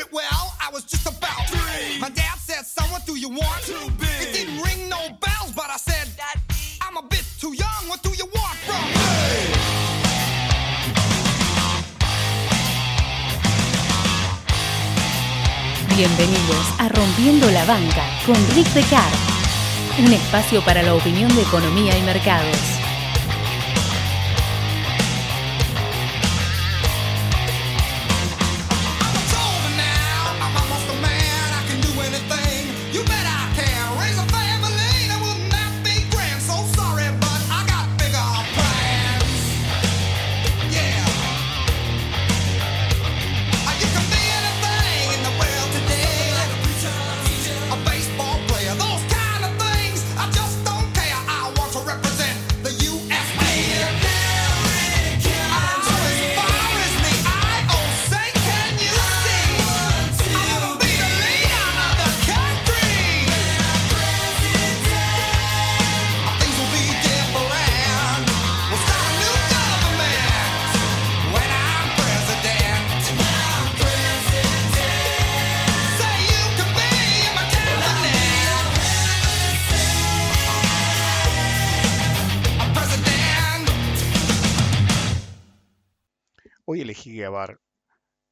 it well, I was just about three. My dad said, son, what do you want? Too big. It didn't ring no bells, but I said, I'm a bit too young, what do you want from me? Bienvenidos a Rompiendo la Banca con Rick Decar, un espacio para la opinión de economía y mercados.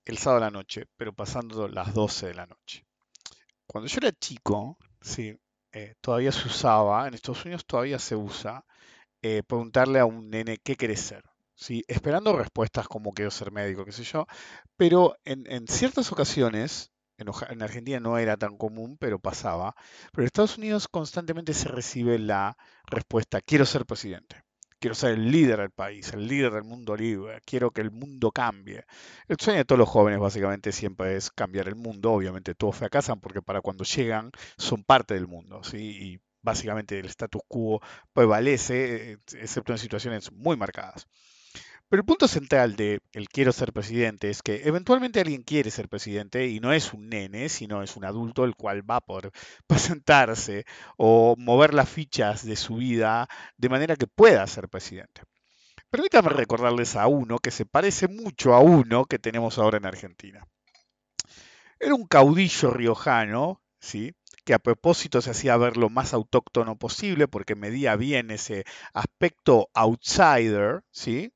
El sábado a la noche, pero pasando las 12 de la noche. Cuando yo era chico, sí, eh, todavía se usaba, en Estados Unidos todavía se usa, eh, preguntarle a un nene qué querés ser. ¿sí? Esperando respuestas como quiero ser médico, qué sé yo. Pero en, ciertas ocasiones, en, en Argentina no era tan común, pero pasaba. Pero en Estados Unidos constantemente se recibe la respuesta, quiero ser presidente. Quiero ser el líder del país, el líder del mundo libre. Quiero que el mundo cambie. El sueño de todos los jóvenes básicamente siempre es cambiar el mundo. Obviamente todos fracasan porque para cuando llegan son parte del mundo, ¿sí? Y básicamente el status quo prevalece, eh, excepto en situaciones muy marcadas. Pero el punto central de el quiero ser presidente es que eventualmente alguien quiere ser presidente y no es un nene, sino es un adulto el cual va a poder presentarse o mover las fichas de su vida de manera que pueda ser presidente. Permítame recordarles a uno que se parece mucho a uno que tenemos ahora en Argentina. Era un caudillo riojano, ¿sí? que a propósito se hacía ver lo más autóctono posible porque medía bien ese aspecto outsider, ¿sí?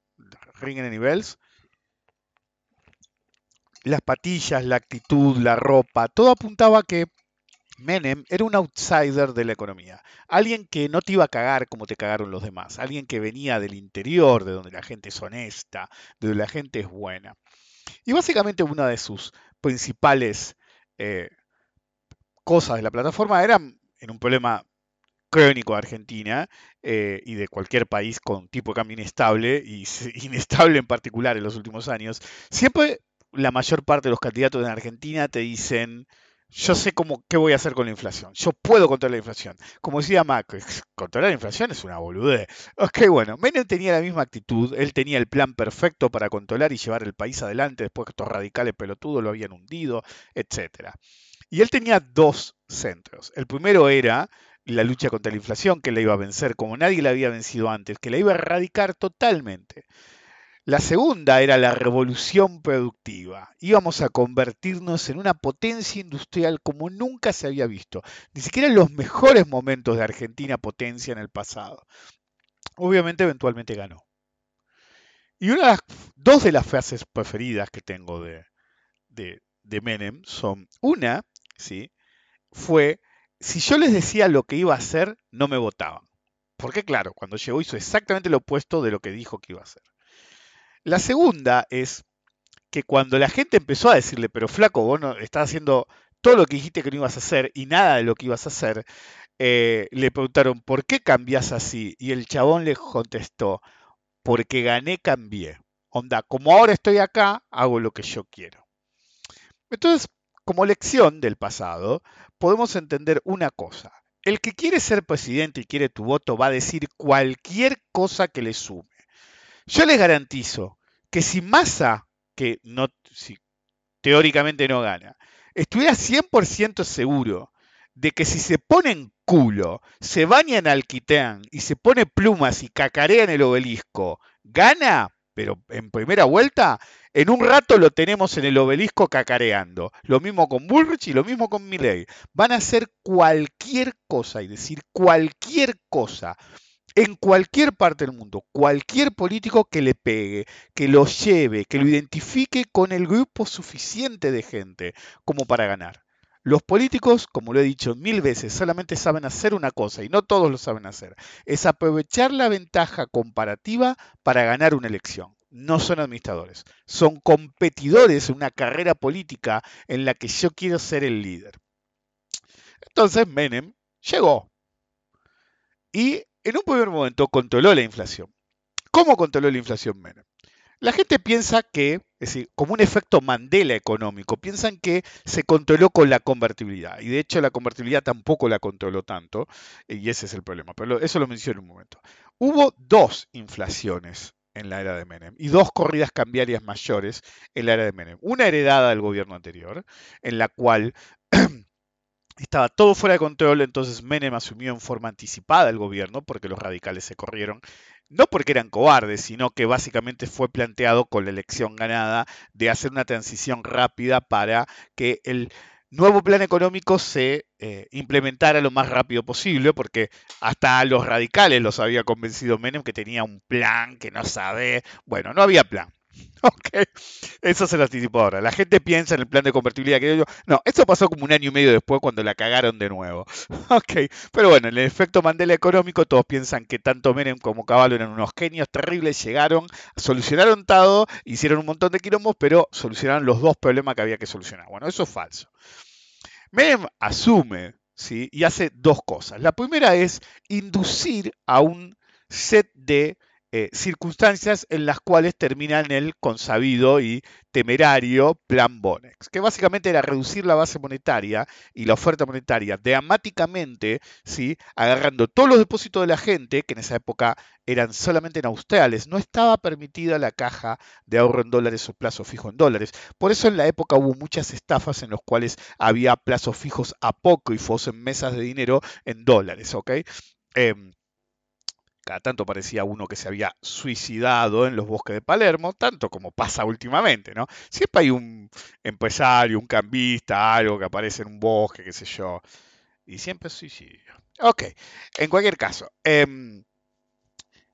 Ringen any bells. Las patillas, la actitud, la ropa, todo apuntaba a que Menem era un outsider de la economía, alguien que no te iba a cagar como te cagaron los demás, alguien que venía del interior, de donde la gente es honesta, de donde la gente es buena. Y básicamente una de sus principales eh, cosas de la plataforma era en un problema crónico de Argentina eh, y de cualquier país con tipo de cambio inestable, y inestable en particular en los últimos años, siempre la mayor parte de los candidatos en Argentina te dicen, yo sé cómo, qué voy a hacer con la inflación, yo puedo controlar la inflación. Como decía Macri, controlar la inflación es una boludez. Ok, bueno, Menem tenía la misma actitud, él tenía el plan perfecto para controlar y llevar el país adelante después que estos radicales pelotudos lo habían hundido, etcétera. Y él tenía dos centros. El primero era la lucha contra la inflación, que la iba a vencer como nadie la había vencido antes, que la iba a erradicar totalmente. La segunda era la revolución productiva. Íbamos a convertirnos en una potencia industrial como nunca se había visto. Ni siquiera en los mejores momentos de Argentina potencia en el pasado. Obviamente eventualmente ganó. Y una de las, dos de las frases preferidas que tengo de, de, de Menem son, una, ¿sí? fue, si yo les decía lo que iba a hacer, no me votaban. Porque claro, cuando llegó hizo exactamente lo opuesto de lo que dijo que iba a hacer. La segunda es que cuando la gente empezó a decirle, pero flaco, vos no, estás haciendo todo lo que dijiste que no ibas a hacer y nada de lo que ibas a hacer, eh, le preguntaron, ¿por qué cambias así? Y el chabón le contestó, porque gané, cambié. Onda, como ahora estoy acá, hago lo que yo quiero. Entonces, como lección del pasado, podemos entender una cosa. El que quiere ser presidente y quiere tu voto va a decir cualquier cosa que le sume. Yo les garantizo que si Massa, que no, si teóricamente no gana, estuviera 100% seguro de que si se pone en culo, se baña en alquitrán y se pone plumas y cacarea en el obelisco, gana, pero en primera vuelta, En un rato lo tenemos en el obelisco cacareando. Lo mismo con Bullrich y lo mismo con Milley. Van a hacer cualquier cosa, y decir cualquier cosa, en cualquier parte del mundo, cualquier político que le pegue, que lo lleve, que lo identifique con el grupo suficiente de gente como para ganar. Los políticos, como lo he dicho mil veces, solamente saben hacer una cosa, y no todos lo saben hacer, es aprovechar la ventaja comparativa para ganar una elección. No son administradores, son competidores en una carrera política en la que yo quiero ser el líder. Entonces Menem llegó y en un primer momento controló la inflación. ¿Cómo controló la inflación Menem? La gente piensa que, es decir, como un efecto Mandela económico, piensan que se controló con la convertibilidad. Y de hecho la convertibilidad tampoco la controló tanto, y ese es el problema. Pero eso lo menciono en un momento. Hubo dos inflaciones en la era de Menem y dos corridas cambiarias mayores en la era de Menem. Una heredada del gobierno anterior, en la cual estaba todo fuera de control, entonces Menem asumió en forma anticipada el gobierno porque los radicales se corrieron, no porque eran cobardes, sino que básicamente fue planteado con la elección ganada de hacer una transición rápida para que el nuevo plan económico se eh, implementara lo más rápido posible, porque hasta a los radicales los había convencido Menem que tenía un plan que no sabe, bueno, no había plan. Ok, eso se lo anticipo ahora. La gente piensa en el plan de convertibilidad que yo. No, eso pasó como un año y medio después cuando la cagaron de nuevo. Ok, pero bueno, en el efecto Mandela económico, todos piensan que tanto Menem como Caballo eran unos genios terribles, llegaron, solucionaron todo, hicieron un montón de quilombos, pero solucionaron los dos problemas que había que solucionar. Bueno, eso es falso. Menem asume ¿sí? y hace dos cosas. La primera es inducir a un set de eh, circunstancias en las cuales terminan el consabido y temerario plan Bonex, que básicamente era reducir la base monetaria y la oferta monetaria dramáticamente, ¿sí? agarrando todos los depósitos de la gente, que en esa época eran solamente en australes, no estaba permitida la caja de ahorro en dólares o plazo fijo en dólares. Por eso en la época hubo muchas estafas en las cuales había plazos fijos a poco y en mesas de dinero en dólares, ¿ok? Em, cada tanto parecía uno que se había suicidado en los bosques de Palermo, tanto como pasa últimamente, ¿no? Siempre hay un empresario, un cambista, algo que aparece en un bosque, qué sé yo, y siempre suicidio. Ok, en cualquier caso. Em,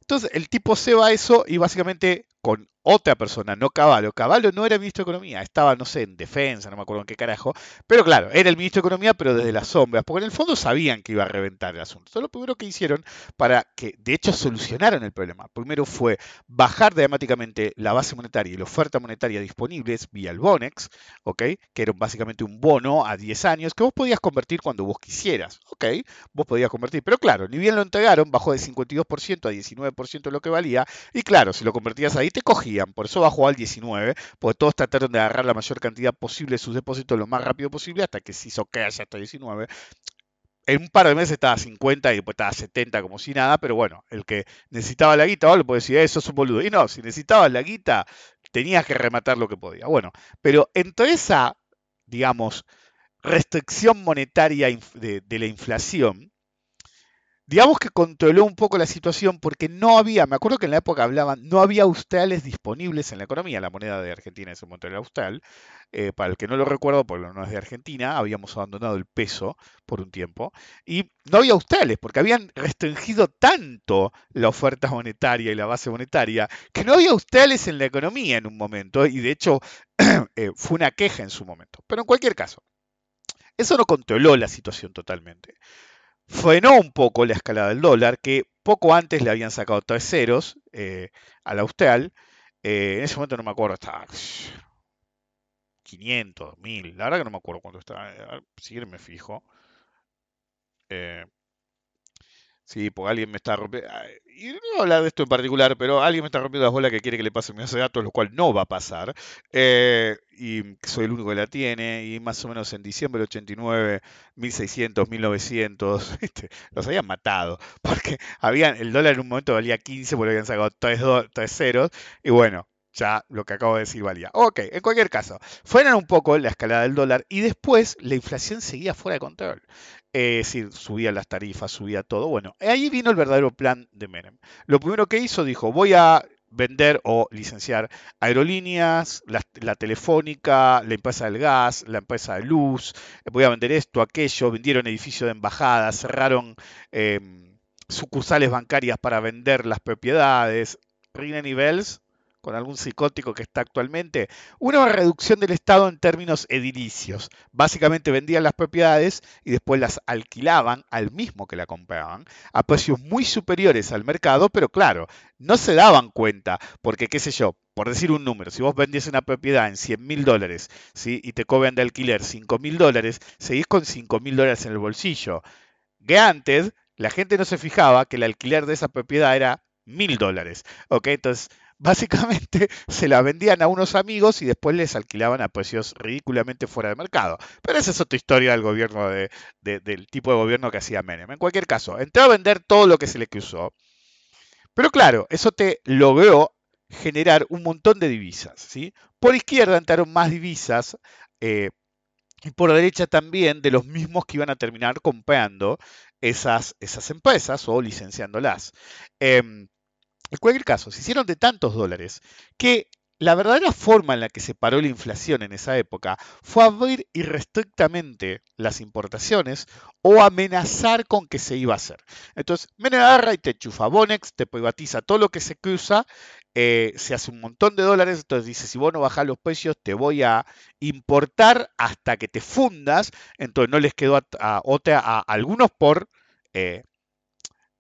entonces el tipo se va a eso y básicamente con otra persona, no Caballo. Caballo no era ministro de Economía, estaba, no sé, en defensa, no me acuerdo en qué carajo. Pero claro, era el ministro de Economía, pero desde las sombras, porque en el fondo sabían que iba a reventar el asunto. Entonces lo primero que hicieron para que, de hecho, solucionaron el problema. Primero fue bajar dramáticamente la base monetaria y la oferta monetaria disponibles vía el Bonex, ¿ok? Que era básicamente un bono a 10 años que vos podías convertir cuando vos quisieras, ¿ok? Vos podías convertir. Pero claro, ni bien lo entregaron, bajó de 52% a 19% de lo que valía. Y claro, si lo convertías ahí, te cogían por eso bajó al 19, porque todos trataron de agarrar la mayor cantidad posible de sus depósitos lo más rápido posible hasta que se hizo cash hasta 19. En un par de meses estaba a 50 y después estaba a 70 como si nada, pero bueno, el que necesitaba la guita, le puede decir, eso es un boludo. Y no, si necesitabas la guita, tenías que rematar lo que podía. Bueno, pero entre esa, digamos, restricción monetaria de la inflación, digamos que controló un poco la situación porque no había, me acuerdo que en la época hablaban, no había australes disponibles en la economía, la moneda de Argentina en ese momento era austral, eh, para el que no lo recuerdo, porque no es de Argentina, habíamos abandonado el peso por un tiempo, y no había australes porque habían restringido tanto la oferta monetaria y la base monetaria, que no había australes en la economía en un momento, y de hecho eh, fue una queja en su momento. Pero en cualquier caso, eso no controló la situación totalmente frenó un poco la escalada del dólar, que poco antes le habían sacado tres ceros eh, al austral. Eh, en ese momento no me acuerdo, estaba 500, 1000, la verdad que no me acuerdo cuánto estaba. Si me fijo. Eh, Sí, porque alguien me está rompiendo. Y no hablar de esto en particular, pero alguien me está rompiendo las bolas que quiere que le pase mi base de datos, lo cual no va a pasar. Eh, y soy el único que la tiene. Y más o menos en diciembre del 89, 1600, 1900, los habían matado. Porque habían, el dólar en un momento valía 15 porque habían sacado 3, ceros. Y bueno, ya lo que acabo de decir valía. Ok, en cualquier caso, fueron un poco la escalada del dólar y después la inflación seguía fuera de control. Es decir, subía las tarifas, subía todo. Bueno, ahí vino el verdadero plan de Menem. Lo primero que hizo, dijo, voy a vender o licenciar aerolíneas, la, telefónica, la empresa del gas, la empresa de luz, voy a vender esto, aquello, vendieron edificios de embajadas, cerraron eh, sucursales bancarias para vender las propiedades, ringen y bells, con algún psicótico que está actualmente, una reducción del Estado en términos edilicios. Básicamente vendían las propiedades y después las alquilaban al mismo que la compraban a precios muy superiores al mercado, pero claro, no se daban cuenta, porque qué sé yo, por decir un número, si vos vendías una propiedad en 100 mil dólares ¿sí? y te cobran de alquiler 5 mil dólares, seguís con 5 mil dólares en el bolsillo. Que antes la gente no se fijaba que el alquiler de esa propiedad era mil dólares. ¿ok? Entonces básicamente se la vendían a unos amigos y después les alquilaban a precios ridículamente fuera de mercado. Pero esa es otra historia del gobierno de, de, del tipo de gobierno que hacía Menem. En cualquier caso, entró a vender todo lo que se le cruzó. Pero claro, eso te logró generar un montón de divisas. ¿sí? Por izquierda entraron más divisas eh, y por derecha también de los mismos que iban a terminar comprando esas, esas empresas o licenciándolas. Eh, en cualquier caso, se hicieron de tantos dólares que la verdadera forma en la que se paró la inflación en esa época fue abrir irrestrictamente las importaciones o amenazar con que se iba a hacer. Entonces, Menem agarra y te chufa Bonex, te privatiza todo lo que se cruza, eh, se hace un montón de dólares, entonces dice, si vos no bajás los precios, te voy a importar hasta que te fundas, entonces no les quedó a, a, algunos por... Eh,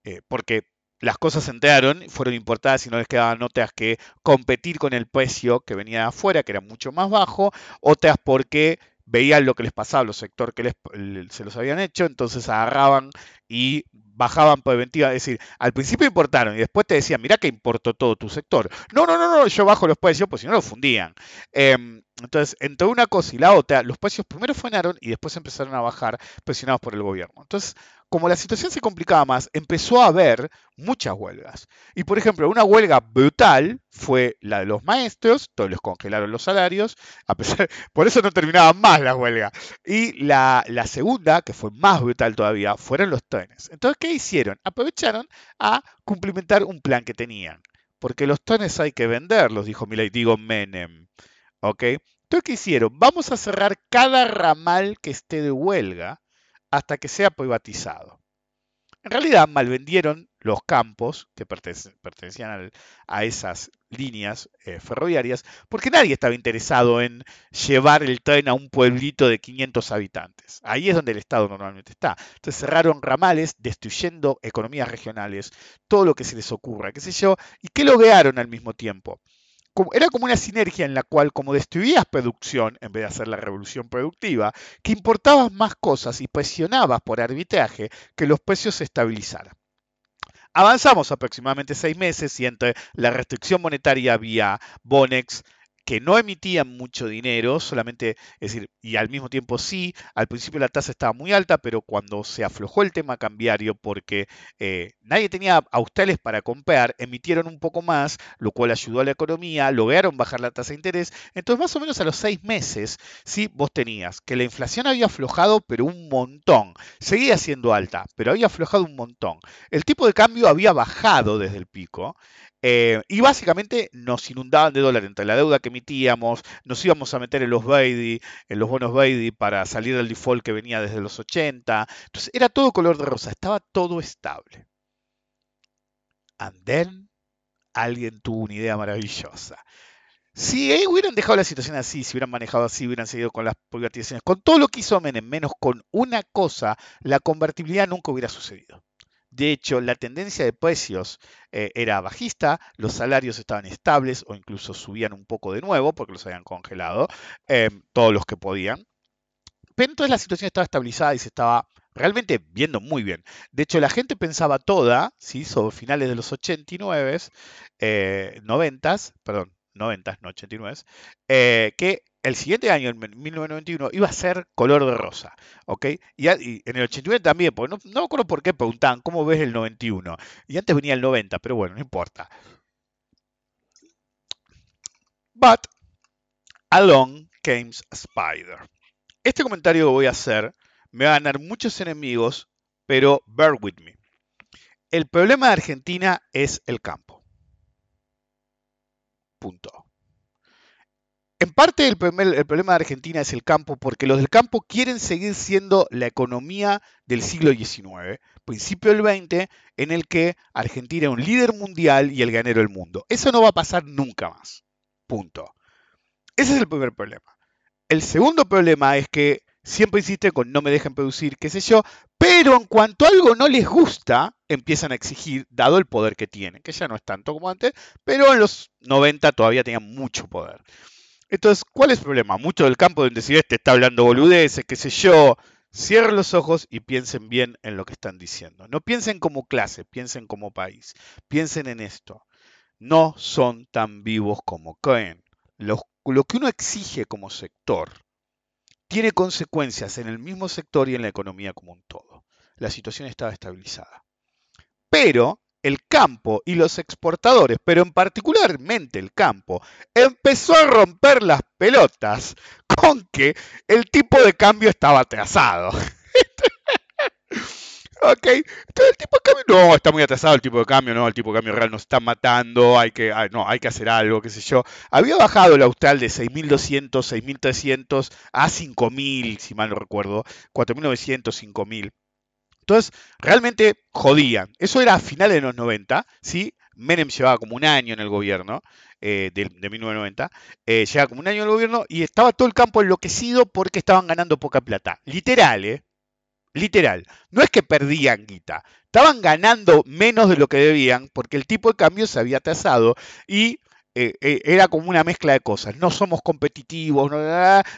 eh, porque las cosas se enteraron, fueron importadas y no les quedaban otras que competir con el precio que venía de afuera, que era mucho más bajo, otras porque veían lo que les pasaba los sectores que les, se los habían hecho, entonces agarraban y bajaban preventiva, es decir, al principio importaron y después te decían, mira que importó todo tu sector. No, no, no, no, yo bajo los precios, pues si no lo fundían. Eh, entonces, entre una cosa y la otra, los precios primero frenaron y después empezaron a bajar presionados por el gobierno. Entonces, como la situación se complicaba más, empezó a haber muchas huelgas. Y por ejemplo, una huelga brutal fue la de los maestros, todos les congelaron los salarios, por eso no terminaban más la huelga. Y la, la segunda, que fue más brutal todavía, fueron los trenes. Entonces, ¿qué hicieron? Aprovecharon a cumplimentar un plan que tenían. Porque los trenes hay que venderlos, dijo Milay, digo Menem. ¿Ok? Entonces, ¿qué hicieron? Vamos a cerrar cada ramal que esté de huelga hasta que sea privatizado. En realidad malvendieron los campos que pertenecían a esas líneas eh, ferroviarias porque nadie estaba interesado en llevar el tren a un pueblito de 500 habitantes. Ahí es donde el Estado normalmente está. Entonces cerraron ramales destruyendo economías regionales, todo lo que se les ocurra, qué sé yo, y qué lograron al mismo tiempo era como una sinergia en la cual, como destruías producción en vez de hacer la revolución productiva, que importabas más cosas y presionabas por arbitraje que los precios se estabilizaran. Avanzamos aproximadamente seis meses y entre la restricción monetaria vía Bonex, que no emitían mucho dinero, solamente, es decir, y al mismo tiempo sí, al principio la tasa estaba muy alta, pero cuando se aflojó el tema cambiario porque eh, nadie tenía australes para comprar, emitieron un poco más, lo cual ayudó a la economía, lograron bajar la tasa de interés, entonces más o menos a los seis meses, sí, vos tenías que la inflación había aflojado, pero un montón, seguía siendo alta, pero había aflojado un montón, el tipo de cambio había bajado desde el pico, eh, y básicamente nos inundaban de dólares entre la deuda que emitíamos, nos íbamos a meter en los Beidi, en los bonos Beidi para salir del default que venía desde los 80. Entonces era todo color de rosa, estaba todo estable. And then alguien tuvo una idea maravillosa. Si hubieran dejado la situación así, si hubieran manejado así, hubieran seguido con las privatizaciones, con todo lo que hizo Menem, menos con una cosa, la convertibilidad nunca hubiera sucedido. De hecho, la tendencia de precios eh, era bajista, los salarios estaban estables o incluso subían un poco de nuevo porque los habían congelado, eh, todos los que podían. Pero entonces la situación estaba estabilizada y se estaba realmente viendo muy bien. De hecho, la gente pensaba toda, ¿sí? sobre finales de los 89, eh, 90, perdón, 90, no 89, eh, que el siguiente año, en 1991, iba a ser color de rosa, ¿ok? Y, en el 89 también, porque no, no me acuerdo por qué preguntaban, ¿cómo ves el 91? Y antes venía el 90, pero bueno, no importa. But, along came spider. Este comentario que voy a hacer me va a ganar muchos enemigos, pero bear with me. El problema de Argentina es el campo. Punto. En parte el, primer- el problema de Argentina es el campo, porque los del campo quieren seguir siendo la economía del siglo XIX, principio del XX, en el que Argentina era un líder mundial y el ganero del mundo. Eso no va a pasar nunca más. Punto. Ese es el primer problema. El segundo problema es que siempre insiste con no me dejen producir, qué sé yo, pero en cuanto algo no les gusta, empiezan a exigir, dado el poder que tienen, que ya no es tanto como antes, pero en los 90 todavía tenían mucho poder. Entonces, ¿cuál es el problema? Mucho del campo deben decir, este está hablando boludeces, qué sé yo. Cierren los ojos y piensen bien en lo que están diciendo. No piensen como clase, piensen como país. Piensen en esto. No son tan vivos como creen. Los- lo que uno exige como sector tiene consecuencias en el mismo sector y en la economía como un todo. La situación estaba estabilizada. Pero el campo y los exportadores, pero en particularmente el campo, empezó a romper las pelotas con que el tipo de cambio estaba atrasado. Ok, entonces el tipo de cambio, no, está muy atrasado el tipo de cambio, no, el tipo de cambio real nos está matando, hay que, ah, no, hay que hacer algo, qué sé yo. Había bajado el austral de 6.200, 6.300 a 5.000, si mal no recuerdo, 4.900, 5.000. Entonces, realmente jodían. Eso era a finales de los 90, ¿sí? Menem llevaba como un año en el gobierno, eh, de, de 1990, eh, llevaba como un año en el gobierno y estaba todo el campo enloquecido porque estaban ganando poca plata. Literal, ¿eh? Literal. No es que perdían guita, estaban ganando menos de lo que debían porque el tipo de cambio se había atrasado y eh, eh, era como una mezcla de cosas. No somos competitivos,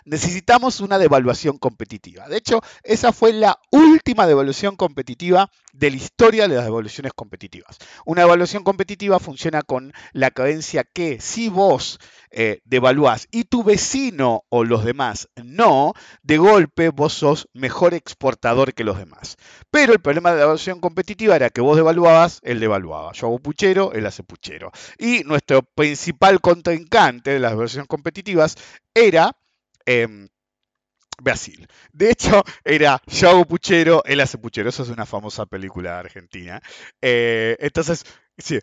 necesitamos una devaluación competitiva. De hecho, esa fue la última devaluación competitiva de la historia de las devaluaciones competitivas. Una devaluación competitiva funciona con la creencia que si vos eh, devaluás y tu vecino o los demás no, de golpe vos sos mejor exportador que los demás. Pero el problema de la devaluación competitiva era que vos devaluabas, él devaluaba. Yo hago puchero, él hace puchero. Y nuestro principal contrincante de las devaluaciones competitivas era... em, Brasil. De hecho, era yo hago puchero, él hace puchero. Eso es una famosa película argentina. Eh, entonces, sí,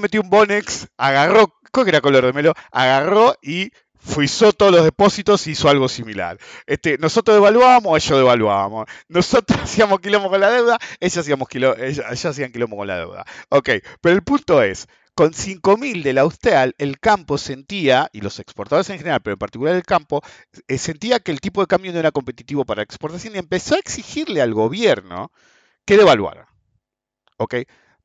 metió un Bonex, agarró, creo que era color de melo, agarró y frizó todos los depósitos y hizo algo similar. Este, nosotros devaluábamos, ellos devaluábamos. Nosotros hacíamos quilombo con la deuda, ellos, hacíamos quilo, ellos, ellos hacían quilombo con la deuda. Ok, pero el punto es, con 5.000 del austral, el campo sentía, y los exportadores en general, pero en particular el campo, eh, sentía que el tipo de cambio no era competitivo para la exportación y empezó a exigirle al gobierno que devaluara. ¿Ok?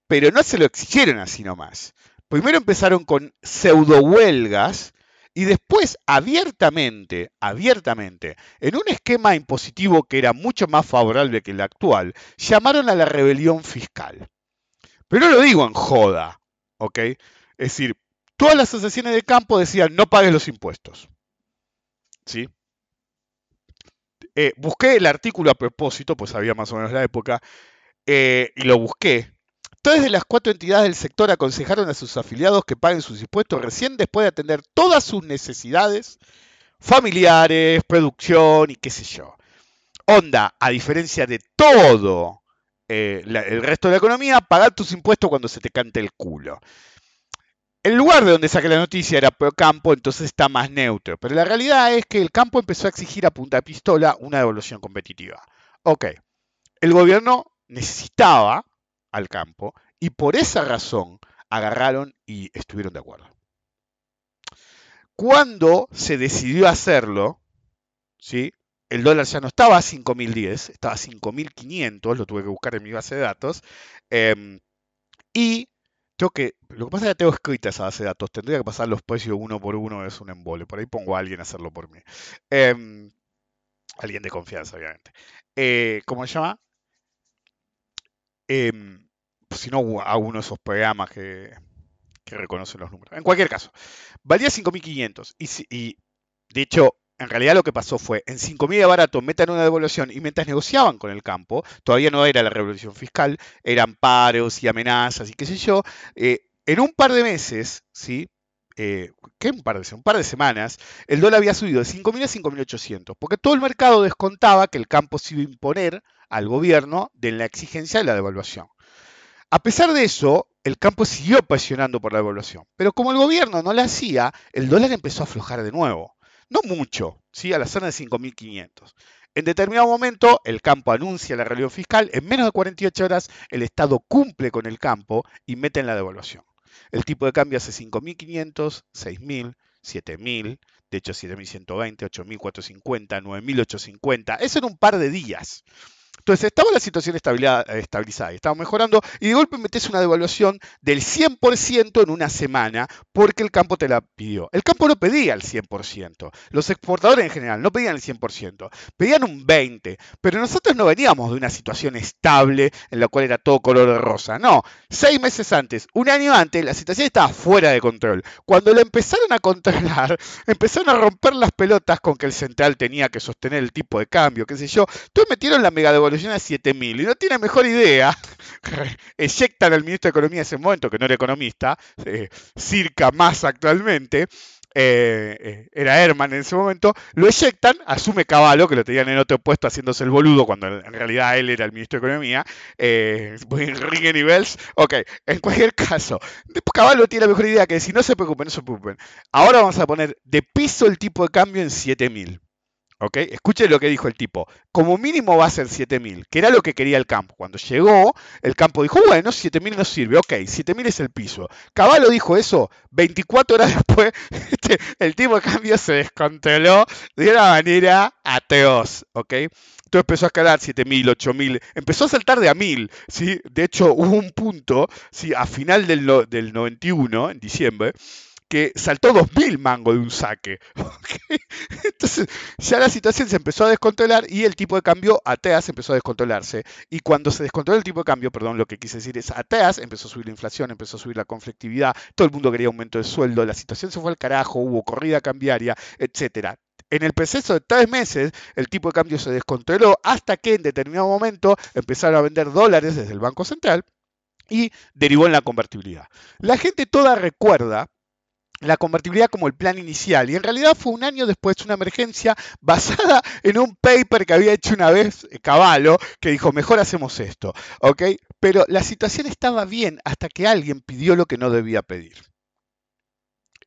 Pero no se lo exigieron así nomás. Primero empezaron con pseudo huelgas y después abiertamente, abiertamente, en un esquema impositivo que era mucho más favorable que el actual, llamaron a la rebelión fiscal. Pero no lo digo en joda, ¿ok? Es decir, todas las asociaciones de campo decían no pagues los impuestos. ¿Sí? Eh, busqué el artículo a propósito, pues sabía más o menos la época, eh, y lo busqué. Tres de las cuatro entidades del sector aconsejaron a sus afiliados que paguen sus impuestos recién después de atender todas sus necesidades familiares, producción y qué sé yo. Onda, a diferencia de todo eh, el resto de la economía, pagar tus impuestos cuando se te cante el culo. El lugar de donde saqué la noticia era pro campo, entonces está más neutro. Pero la realidad es que el campo empezó a exigir a punta de pistola una devolución competitiva. Ok, el gobierno necesitaba al campo y por esa razón agarraron y estuvieron de acuerdo. Cuando se decidió hacerlo, ¿sí? El dólar ya no estaba a 5.010, estaba a 5.500, lo tuve que buscar en mi base de datos. em, y tengo que, lo que pasa es que tengo escrita esa base de datos, tendría que pasar los precios uno por uno, es un embole. Por ahí pongo a alguien a hacerlo por mí. Em, alguien de confianza, obviamente. Eh, ¿Cómo se llama? Em, si no, a uno de esos programas que, reconocen los números. En cualquier caso, valía 5.500 y, y de hecho, en realidad lo que pasó fue, en 5.000 de barato metan una devaluación y mientras negociaban con el campo, todavía no era la revolución fiscal, eran paros y amenazas y qué sé yo, eh, en un par de meses, ¿sí? Eh, ¿Qué un par de? Un par de semanas, el dólar había subido de 5.000 a 5.800, porque todo el mercado descontaba que el campo se iba a imponer al gobierno de la exigencia de la devaluación. A pesar de eso, el campo siguió presionando por la devaluación. Pero como el gobierno no la hacía, el dólar empezó a aflojar de nuevo. No mucho, ¿sí? a la zona de 5.500. En determinado momento, el campo anuncia la realidad fiscal. En menos de 48 horas, el Estado cumple con el campo y mete en la devaluación. El tipo de cambio hace 5.500, 6.000, 7.000, de hecho 7.120, 8.450, 9.850. Eso en un par de días. Entonces estaba la situación estabilizada estaba mejorando y de golpe metes una devaluación del 100% en una semana porque el campo te la pidió. El campo no pedía el 100%. Los exportadores en general no pedían el 100%, pedían un 20%. Pero nosotros no veníamos de una situación estable en la cual era todo color de rosa. No, seis meses antes, un año antes, la situación estaba fuera de control. Cuando la empezaron a controlar, empezaron a romper las pelotas con que el central tenía que sostener el tipo de cambio, qué sé yo. Entonces metieron la mega devaluación a 7.000 y no tiene mejor idea, eyectan al ministro de Economía en ese momento, que no era economista, eh, circa más actualmente, eh, eh, era Herman en ese momento, lo eyectan, asume Caballo, que lo tenían en otro puesto haciéndose el boludo cuando en realidad él era el ministro de Economía, eh, ok, en cualquier caso, Caballo tiene la mejor idea que si no se preocupen, no se preocupen, ahora vamos a poner de piso el tipo de cambio en 7000. ¿Ok? Escuchen lo que dijo el tipo. Como mínimo va a ser 7000, que era lo que quería el campo. Cuando llegó, el campo dijo, bueno, 7000 no sirve. Ok, 7000 es el piso. Caballo dijo eso. 24 horas después, este, el tipo de cambio se descontroló de una manera ateos. ¿Ok? Entonces empezó a escalar 7000, 8000, empezó a saltar de a 1000, ¿sí? De hecho, hubo un punto, ¿sí? A final del, del 91, en diciembre, que saltó 2.000 mangos de un saque. Entonces ya la situación se empezó a descontrolar y el tipo de cambio ATEAS empezó a descontrolarse. Y cuando se descontroló el tipo de cambio, perdón, lo que quise decir es ATEAS empezó a subir la inflación, empezó a subir la conflictividad, todo el mundo quería aumento de sueldo, la situación se fue al carajo, hubo corrida cambiaria, etcétera. En el proceso de tres meses, el tipo de cambio se descontroló hasta que en determinado momento empezaron a vender dólares desde el Banco Central y derivó en la convertibilidad. La gente toda recuerda la convertibilidad como el plan inicial. Y en realidad fue un año después una emergencia basada en un paper que había hecho una vez eh, Caballo, que dijo, mejor hacemos esto. ¿Ok? Pero la situación estaba bien hasta que alguien pidió lo que no debía pedir.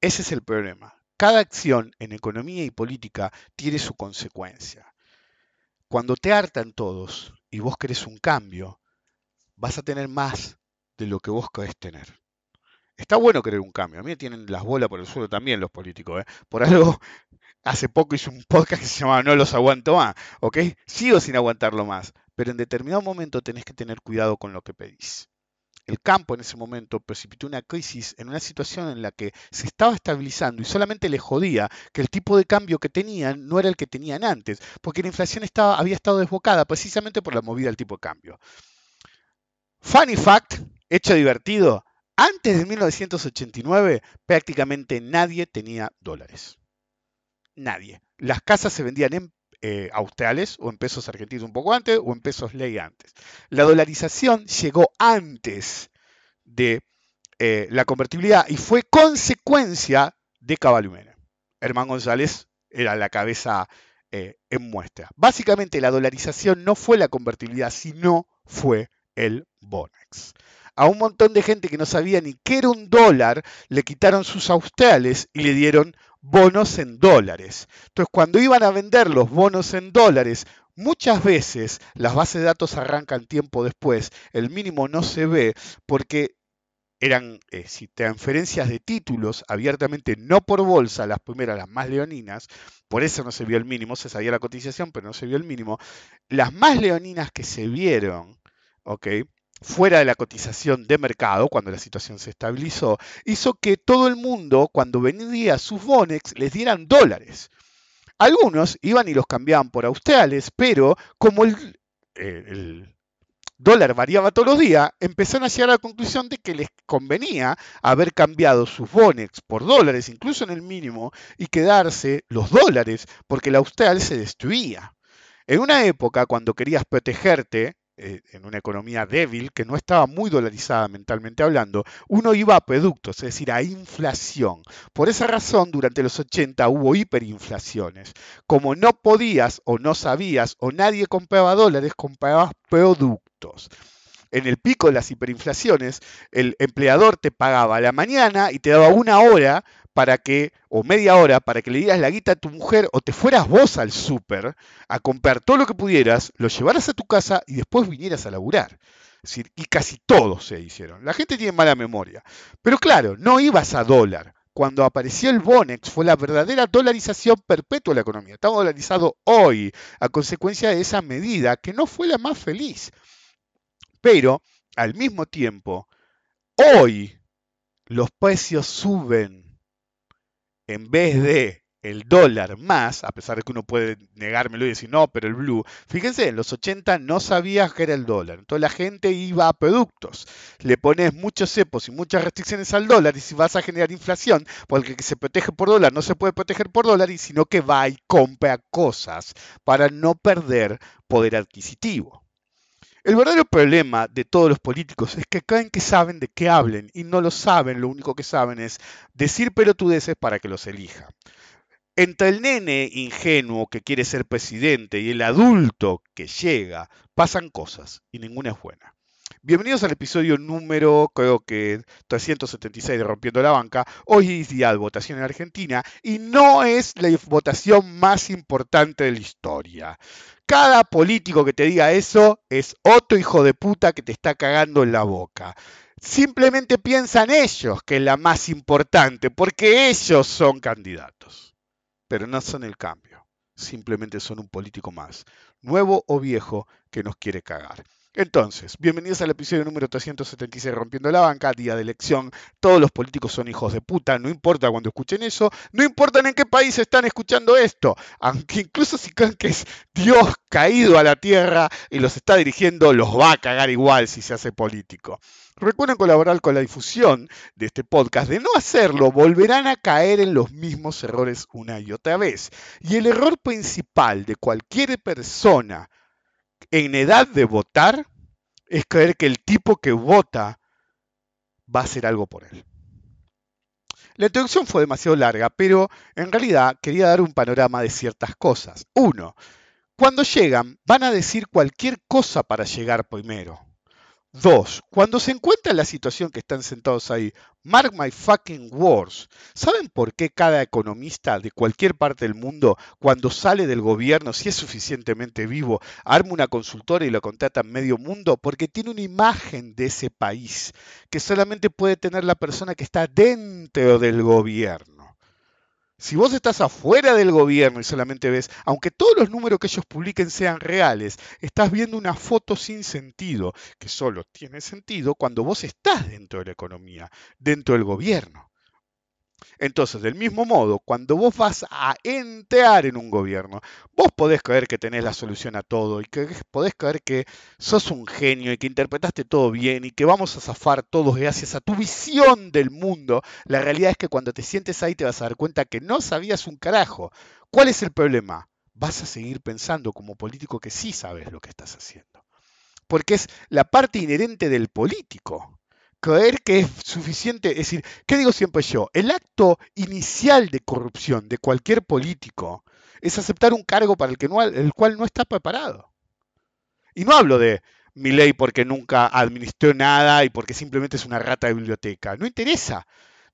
Ese es el problema. Cada acción en economía y política tiene su consecuencia. Cuando te hartan todos y vos querés un cambio, vas a tener más de lo que vos querés tener. Está bueno querer un cambio. A mí me tienen las bolas por el suelo también los políticos. ¿eh? Por algo, hace poco hice un podcast que se llamaba No los aguanto más. ¿Ok? Sigo sin aguantarlo más. Pero en determinado momento tenés que tener cuidado con lo que pedís. El campo en ese momento precipitó una crisis en una situación en la que se estaba estabilizando y solamente le jodía que el tipo de cambio que tenían no era el que tenían antes, porque la inflación estaba, había estado desbocada precisamente por la movida del tipo de cambio. Funny fact, hecho divertido, antes de 1989 prácticamente nadie tenía dólares. Nadie. Las casas se vendían en eh, australes o en pesos argentinos un poco antes o en pesos ley antes. La dolarización llegó antes de eh, la convertibilidad y fue consecuencia de Cabalumena. Hermán González era la cabeza eh, en muestra. Básicamente la dolarización no fue la convertibilidad, sino fue el Bonex a un montón de gente que no sabía ni qué era un dólar, le quitaron sus australes y le dieron bonos en dólares. Entonces, cuando iban a vender los bonos en dólares, muchas veces las bases de datos arrancan tiempo después, el mínimo no se ve porque eran eh, transferencias de títulos abiertamente no por bolsa, las primeras, las más leoninas, por eso no se vio el mínimo, se sabía la cotización, pero no se vio el mínimo. Las más leoninas que se vieron, ¿ok? Fuera de la cotización de mercado, cuando la situación se estabilizó, hizo que todo el mundo, cuando vendía sus bonex, les dieran dólares. Algunos iban y los cambiaban por australes, pero como el, el dólar variaba todos los días, empezaron a llegar a la conclusión de que les convenía haber cambiado sus bonex por dólares, incluso en el mínimo, y quedarse los dólares, porque el austral se destruía. En una época, cuando querías protegerte eh, en una economía débil, que no estaba muy dolarizada mentalmente hablando, uno iba a productos, es decir, a inflación. Por esa razón, durante los 80 hubo hiperinflaciones. Como no podías o no sabías o nadie compraba dólares, comprabas productos. En el pico de las hiperinflaciones, el empleador te pagaba a la mañana y te daba una hora para que, o media hora, para que le dieras la guita a tu mujer o te fueras vos al súper a comprar todo lo que pudieras, lo llevaras a tu casa y después vinieras a laburar. Decir, y casi todos se hicieron. La gente tiene mala memoria. Pero claro, no ibas a dólar. Cuando apareció el Bonex fue la verdadera dolarización perpetua de la economía. Estamos dolarizado hoy a consecuencia de esa medida que no fue la más feliz. Pero al mismo tiempo, hoy los precios suben en vez de el dólar más, a pesar de que uno puede negármelo y decir no, pero el blue, fíjense, en los 80 no sabías que era el dólar, entonces la gente iba a productos, le pones muchos cepos y muchas restricciones al dólar y si vas a generar inflación, porque el que se protege por dólar no se puede proteger por dólar, y sino que va y compra cosas para no perder poder adquisitivo. El verdadero problema de todos los políticos es que creen que saben de qué hablen y no lo saben, lo único que saben es decir pelotudeces para que los elija. Entre el nene ingenuo que quiere ser presidente y el adulto que llega, pasan cosas y ninguna es buena. Bienvenidos al episodio número, creo que 376 de Rompiendo la Banca. Hoy es día de votación en Argentina y no es la votación más importante de la historia. Cada político que te diga eso es otro hijo de puta que te está cagando en la boca. Simplemente piensan ellos que es la más importante porque ellos son candidatos. Pero no son el cambio. Simplemente son un político más, nuevo o viejo, que nos quiere cagar. Entonces, bienvenidos al episodio número 376 Rompiendo la Banca, día de elección. Todos los políticos son hijos de puta, no importa cuando escuchen eso, no importa en qué país están escuchando esto, aunque incluso si creen que es Dios caído a la tierra y los está dirigiendo, los va a cagar igual si se hace político. Recuerden colaborar con la difusión de este podcast. De no hacerlo, volverán a caer en los mismos errores una y otra vez. Y el error principal de cualquier persona en edad de votar es creer que el tipo que vota va a hacer algo por él. La introducción fue demasiado larga, pero en realidad quería dar un panorama de ciertas cosas. Uno, cuando llegan van a decir cualquier cosa para llegar primero. Dos, cuando se encuentran en la situación que están sentados ahí, mark my fucking words, ¿saben por qué cada economista de cualquier parte del mundo, cuando sale del gobierno, si es suficientemente vivo, arma una consultora y lo contrata en medio mundo? Porque tiene una imagen de ese país que solamente puede tener la persona que está dentro del gobierno. Si vos estás afuera del gobierno y solamente ves, aunque todos los números que ellos publiquen sean reales, estás viendo una foto sin sentido, que solo tiene sentido cuando vos estás dentro de la economía, dentro del gobierno. Entonces, del mismo modo, cuando vos vas a entrar en un gobierno, vos podés creer que tenés la solución a todo y que podés creer que sos un genio y que interpretaste todo bien y que vamos a zafar todos gracias a tu visión del mundo. La realidad es que cuando te sientes ahí te vas a dar cuenta que no sabías un carajo. ¿Cuál es el problema? Vas a seguir pensando como político que sí sabes lo que estás haciendo. Porque es la parte inherente del político creer que es suficiente, es decir, ¿qué digo siempre yo? El acto inicial de corrupción de cualquier político es aceptar un cargo para el, que no, el cual no está preparado. Y no hablo de mi ley porque nunca administró nada y porque simplemente es una rata de biblioteca. No interesa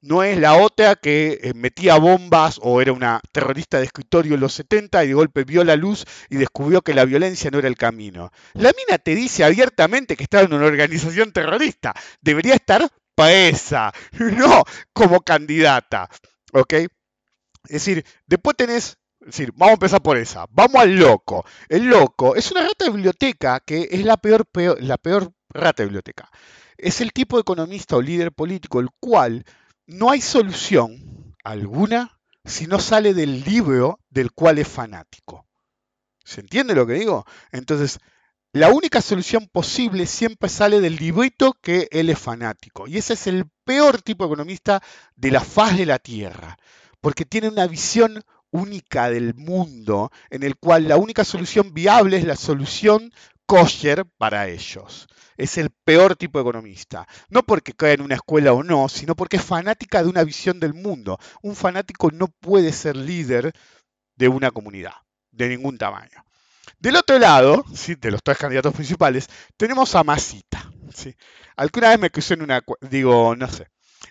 no es la otra que eh, metía bombas o era una terrorista de escritorio en los 70 y de golpe vio la luz y descubrió que la violencia no era el camino. La mina te dice abiertamente que está en una organización terrorista. Debería estar presa, no como candidata. ¿Ok? Es decir, después tenés decir, vamos a empezar por esa. Vamos al loco. El loco es una rata de biblioteca que es la peor, peor, la peor rata de biblioteca. Es el tipo de economista o líder político el cual no hay solución alguna si no sale del libro del cual es fanático. ¿Se entiende lo que digo? Entonces, la única solución posible siempre sale del librito que él es fanático. Y ese es el peor tipo de economista de la faz de la Tierra, porque tiene una visión única del mundo en el cual la única solución viable es la solución kosher para ellos. Es el peor tipo de economista. No porque cae en una escuela o no, sino porque es fanática de una visión del mundo. Un fanático no puede ser líder de una comunidad, de ningún tamaño. Del otro lado, de los tres candidatos principales, tenemos a Masita. Alguna vez me crucé en una, digo, no sé,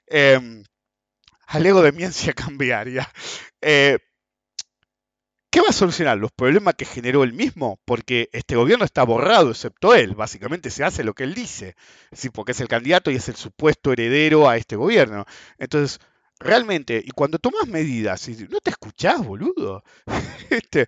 em, alego demencia cambiaria. Eh, ¿Qué va a solucionar? ¿Los problemas que generó él mismo? Porque este gobierno está borrado, excepto él. Básicamente se hace lo que él dice. Sí, porque es el candidato y es el supuesto heredero a este gobierno. Entonces, realmente, y cuando tomas medidas, no te escuchás, boludo. Este,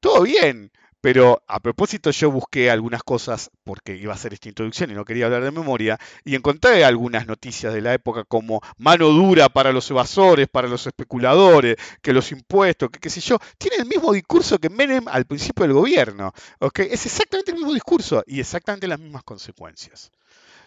todo bien. Pero a propósito yo busqué algunas cosas porque iba a hacer esta introducción y no quería hablar de memoria y encontré algunas noticias de la época como mano dura para los evasores, para los especuladores, que los impuestos, que qué sé yo. Tiene el mismo discurso que Menem al principio del gobierno. ¿ok? Es exactamente el mismo discurso y exactamente las mismas consecuencias.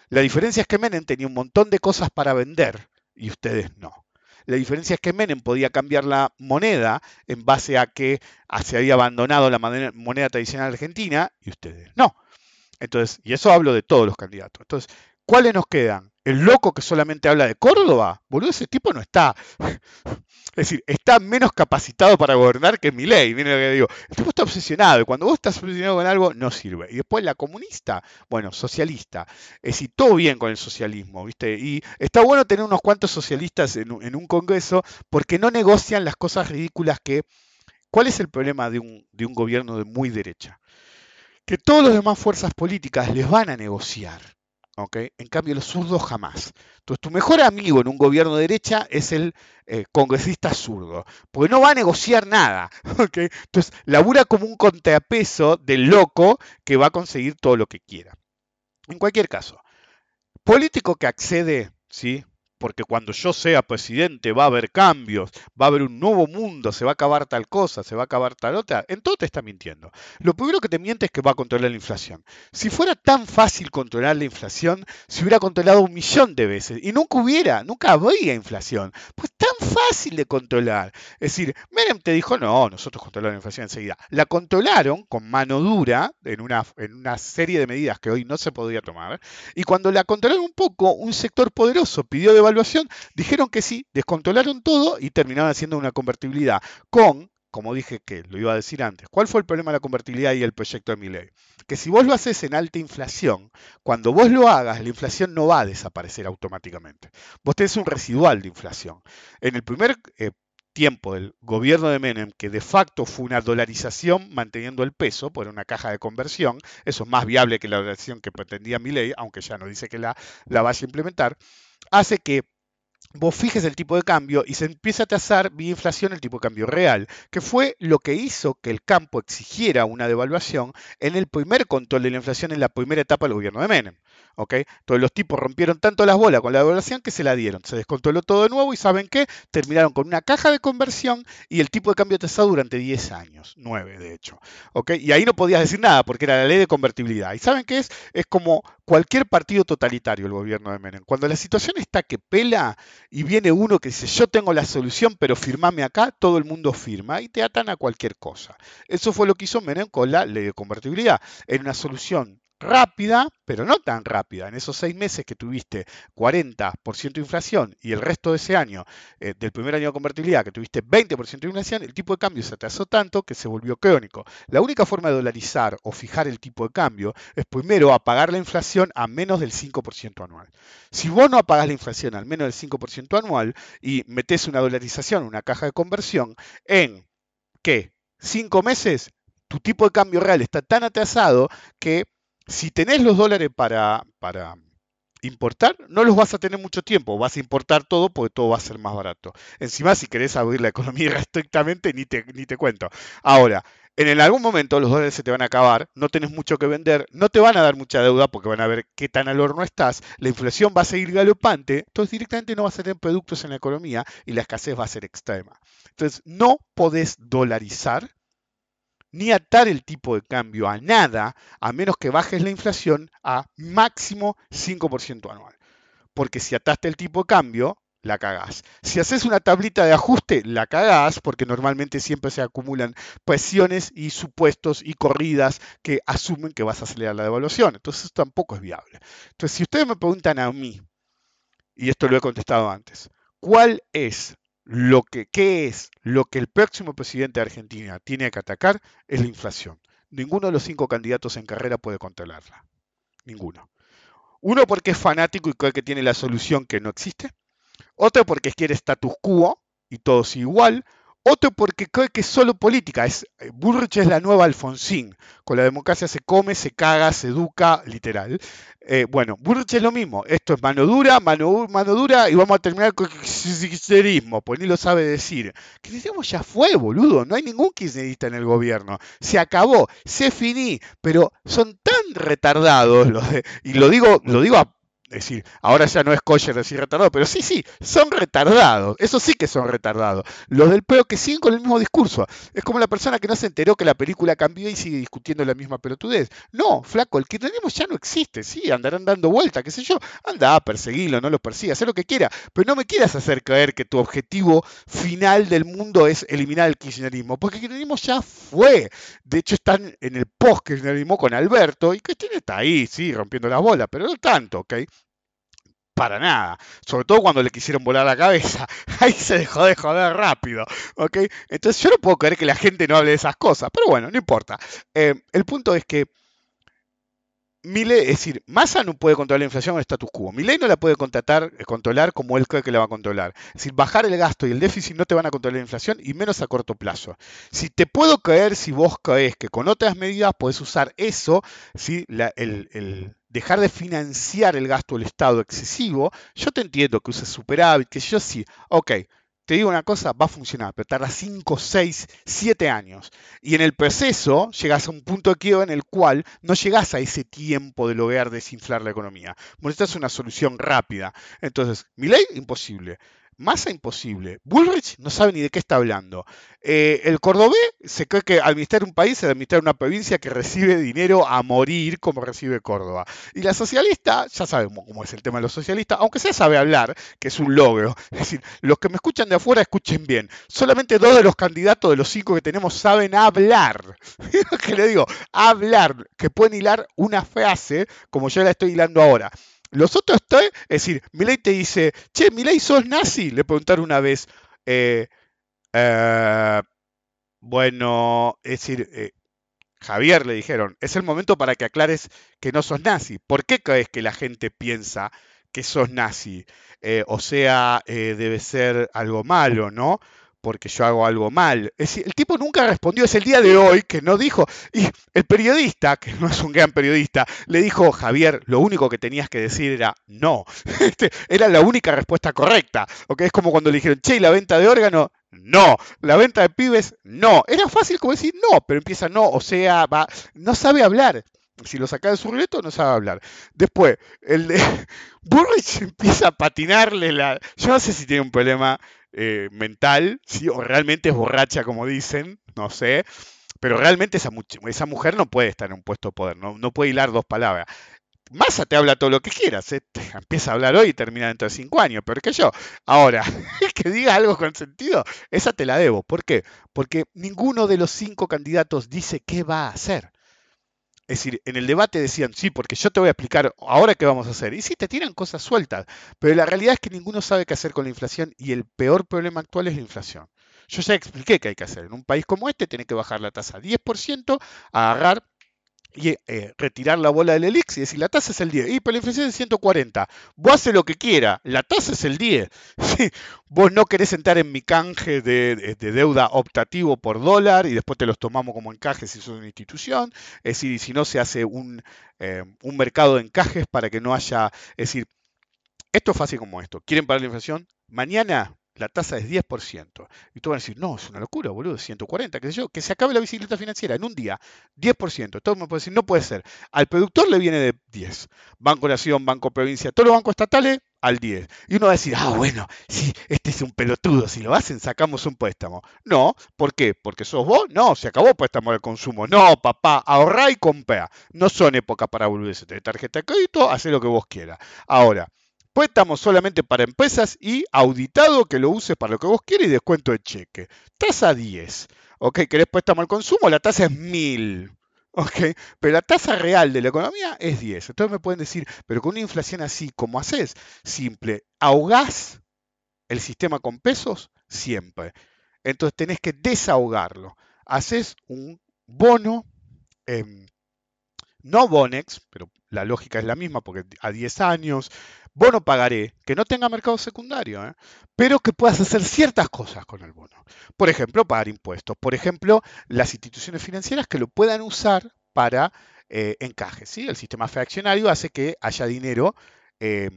La diferencia es que Menem tenía un montón de cosas para vender y ustedes no. La diferencia es que Menem podía cambiar la moneda en base a que se había abandonado la moneda tradicional argentina y ustedes no. Entonces, y eso hablo de todos los candidatos. Entonces, ¿cuáles nos quedan? ¿El loco que solamente habla de Córdoba? Boludo, ese tipo no está. Es decir, está menos capacitado para gobernar que Milei. Miren lo que digo. El tipo está obsesionado. Y cuando vos estás obsesionado con algo, no sirve. Y después la comunista, bueno, socialista. Es decir, todo bien con el socialismo, ¿viste? Y está bueno tener unos cuantos socialistas en, un- congreso porque no negocian las cosas ridículas que... ¿Cuál es el problema de un, de un gobierno de muy derecha? Que todas las demás fuerzas políticas les van a negociar. ¿Ok? En cambio, los zurdos jamás. Entonces, tu mejor amigo en un gobierno de derecha es el eh, congresista zurdo, porque no va a negociar nada. ¿ok? Entonces, labura como un contrapeso del loco que va a conseguir todo lo que quiera. En cualquier caso, político que accede, ¿sí? Porque cuando yo sea presidente va a haber cambios, va a haber un nuevo mundo, se va a acabar tal cosa, se va a acabar tal otra, en todo te está mintiendo. Lo primero que te miente es que va a controlar la inflación. Si fuera tan fácil controlar la inflación, se hubiera controlado un millón de veces y nunca hubiera, nunca habría inflación. Pues tan fácil de controlar. Es decir, Menem te dijo, no, nosotros controlamos la inflación enseguida. La controlaron con mano dura en una, en una serie de medidas que hoy no se podría tomar. Y cuando la controlaron un poco, un sector poderoso pidió devaluación, dijeron que sí, descontrolaron todo y terminaron haciendo una convertibilidad con, como dije que lo iba a decir antes, ¿cuál fue el problema de la convertibilidad y el proyecto de Milley? Que si vos lo haces en alta inflación, cuando vos lo hagas, la inflación no va a desaparecer automáticamente. Vos tenés un residual de inflación. En el primer eh, tiempo del gobierno de Menem, que de facto fue una dolarización manteniendo el peso por una caja de conversión, eso es más viable que la dolarización que pretendía Milley, aunque ya no dice que la, la vaya a implementar, hace que vos fijes el tipo de cambio y se empieza a tasar vía inflación el tipo de cambio real, que fue lo que hizo que el campo exigiera una devaluación en el primer control de la inflación en la primera etapa del gobierno de Menem. ¿Ok? Entonces los tipos rompieron tanto las bolas con la devaluación que se la dieron, se descontroló todo de nuevo y ¿saben qué? Terminaron con una caja de conversión y el tipo de cambio tasado durante 10 años, 9 de hecho. ¿ok? Y ahí no podías decir nada porque era la ley de convertibilidad. ¿Y saben qué es? Es como cualquier partido totalitario el gobierno de Menem. Cuando la situación está que pela y viene uno que dice yo tengo la solución pero firmame acá, todo el mundo firma y te atan a cualquier cosa. Eso fue lo que hizo Menem con la ley de convertibilidad. Era una solución rápida, pero no tan rápida. En esos seis meses que tuviste 40% de inflación y el resto de ese año, eh, del primer año de convertibilidad, que tuviste 20% de inflación, el tipo de cambio se atrasó tanto que se volvió crónico. La única forma de dolarizar o fijar el tipo de cambio es primero apagar la inflación a menos del 5% anual. Si vos no apagás la inflación al menos del 5% anual y metés una dolarización, una caja de conversión, en ¿qué? Cinco meses, tu tipo de cambio real está tan atrasado que si tenés los dólares para, para importar, no los vas a tener mucho tiempo, vas a importar todo porque todo va a ser más barato. Encima, si querés abrir la economía estrictamente, ni te, ni te cuento. Ahora, en algún momento los dólares se te van a acabar, no tenés mucho que vender, no te van a dar mucha deuda porque van a ver qué tan al horno estás, la inflación va a seguir galopante, entonces directamente no vas a tener productos en la economía y la escasez va a ser extrema. Entonces, no podés dolarizar ni atar el tipo de cambio a nada, a menos que bajes la inflación a máximo 5% anual. Porque si ataste el tipo de cambio, la cagás. Si haces una tablita de ajuste, la cagás, porque normalmente siempre se acumulan presiones y supuestos y corridas que asumen que vas a acelerar la devaluación. Entonces eso tampoco es viable. Entonces, si ustedes me preguntan a mí, y esto lo he contestado antes, ¿cuál es lo que, qué es lo que el próximo presidente de Argentina tiene que atacar? Es la inflación. Ninguno de los cinco candidatos en carrera puede controlarla. Ninguno. Uno porque es fanático y cree que tiene la solución que no existe. Otro porque quiere status quo y todo es igual. Otro porque cree que es solo política. Es, eh, es la nueva Alfonsín. Con la democracia se come, se caga, se educa, literal. Eh, bueno, Bullrich es lo mismo. Esto es mano dura, mano, mano dura y vamos a terminar con kirchnerismo, pues ni lo sabe decir. Kirchnerismo ya fue, boludo. No hay ningún kirchnerista en el gobierno. Se acabó, se finí. Pero son tan retardados los de, y lo digo, lo digo a es decir, ahora ya no es kosher decir retardado, pero sí, sí, son retardados. Eso sí que son retardados. Los del peo que siguen con el mismo discurso. Es como la persona que no se enteró que la película cambió y sigue discutiendo la misma pelotudez. No, flaco, el que tenemos ya no existe. Sí, andarán dando vuelta, qué sé yo. Anda, perseguilo, no lo persigas, haz lo que quiera. Pero no me quieras hacer creer que tu objetivo final del mundo es eliminar el kirchnerismo. Porque el kirchnerismo ya fue. De hecho, están en el post-kirchnerismo con Alberto y Cristina está ahí, sí, rompiendo la bola, pero no tanto, ¿ok? Para nada. Sobre todo cuando le quisieron volar la cabeza. Ahí se dejó de joder rápido. ¿ok? Entonces yo no puedo creer que la gente no hable de esas cosas. Pero bueno, no importa. Eh, el punto es que Mile, es decir, Massa no puede controlar la inflación en el status quo. Milei no la puede contratar, eh, controlar como él cree que la va a controlar. Es decir, bajar el gasto y el déficit no te van a controlar la inflación y menos a corto plazo. Si te puedo creer, si vos crees que con otras medidas podés usar eso, ¿sí? La, el, el, dejar de financiar el gasto del Estado excesivo, yo te entiendo que uses superávit, que yo sí, ok, te digo una cosa, va a funcionar, pero tarda 5, 6, 7 años. Y en el proceso llegas a un punto de quiebra en el cual no llegas a ese tiempo de lograr desinflar la economía. es una solución rápida. Entonces, mi ley, imposible. Masa imposible. Bullrich no sabe ni de qué está hablando. Eh, el cordobés se cree que administrar un país es administrar una provincia que recibe dinero a morir como recibe Córdoba. Y la socialista, ya sabemos cómo es el tema de los socialistas, aunque sea sabe hablar, que es un logro. Es decir, los que me escuchan de afuera escuchen bien. Solamente dos de los candidatos de los cinco que tenemos saben hablar. que le digo, hablar, que pueden hilar una frase como yo la estoy hilando ahora. Los otros es decir, Milei te dice, che, Milei, ¿sos nazi? Le preguntaron una vez. Eh, eh, bueno, es decir, eh, Javier le dijeron, es el momento para que aclares que no sos nazi. ¿Por qué crees que la gente piensa que sos nazi? o sea, debe ser algo malo, ¿no? Porque yo hago algo mal. Es el tipo nunca respondió, es el día de hoy que no dijo. Y el periodista, que no es un gran periodista, le dijo, Javier, lo único que tenías que decir era no. Este, era la única respuesta correcta. Es como cuando le dijeron, che, ¿y la venta de órgano? No. La venta de pibes, no. Era fácil como decir no, pero empieza no, o sea, va, no sabe hablar. Si lo saca de su ruleto, no sabe hablar. Después, el de Burrich empieza a patinarle la. Yo no sé si tiene un problema eh, mental, ¿sí? o realmente es borracha, como dicen, no sé. Pero realmente esa, esa mujer no puede estar en un puesto de poder, no, no puede hilar dos palabras. Massa te habla todo lo que quieras, ¿eh? empieza a hablar hoy y termina dentro de cinco años, pero que yo. Ahora, que diga algo con sentido, esa te la debo. ¿Por qué? Porque ninguno de los cinco candidatos dice qué va a hacer. Es decir, en el debate decían, sí, porque yo te voy a explicar ahora qué vamos a hacer. Y sí, te tiran cosas sueltas, pero la realidad es que ninguno sabe qué hacer con la inflación y el peor problema actual es la inflación. Yo ya expliqué qué hay que hacer. En un país como este tiene que bajar la tasa a 10%, agarrar y eh, retirar la bola del ELIX y decir, la tasa es el 10, y pero la inflación es 140. Vos haces lo que quiera, la tasa es el 10. Vos no querés entrar en mi canje de, deuda optativo por dólar y después te los tomamos como encajes si sos una institución. Es decir, si no se hace un, eh, un mercado de encajes para que no haya... Es decir, esto es fácil como esto. ¿Quieren parar la inflación? Mañana la tasa es 10%. Y tú vas a decir, no, es una locura, boludo, 140, qué sé yo, que se acabe la bicicleta financiera en un día, 10%. Todo me puede decir, no puede ser. Al productor le viene de 10. Banco Nación, Banco Provincia, todos los bancos estatales al 10. Y uno va a decir, ah, bueno, sí, este es un pelotudo, si lo hacen, sacamos un préstamo. No, ¿por qué? Porque sos vos, no, se acabó el préstamo del consumo. No, papá, ahorrá y compra. No son época para volverse de tarjeta de crédito, haz lo que vos quieras. Ahora, Préstamo solamente para empresas y auditado que lo uses para lo que vos quieras y descuento de cheque. Tasa 10. ¿Ok? ¿Querés préstamo al consumo? La tasa es 1000. ¿Ok? Pero la tasa real de la economía es 10. Entonces me pueden decir, pero con una inflación así, ¿cómo haces? Simple. ¿Ahogás el sistema con pesos? Siempre. Entonces tenés que desahogarlo. Haces un bono, no Bonex, pero la lógica es la misma porque a 10 años, bono pagaré, que no tenga mercado secundario, ¿eh? pero que puedas hacer ciertas cosas con el bono. Por ejemplo, pagar impuestos. Por ejemplo, las instituciones financieras que lo puedan usar para eh, encaje. ¿sí? El sistema fraccionario hace que haya dinero eh,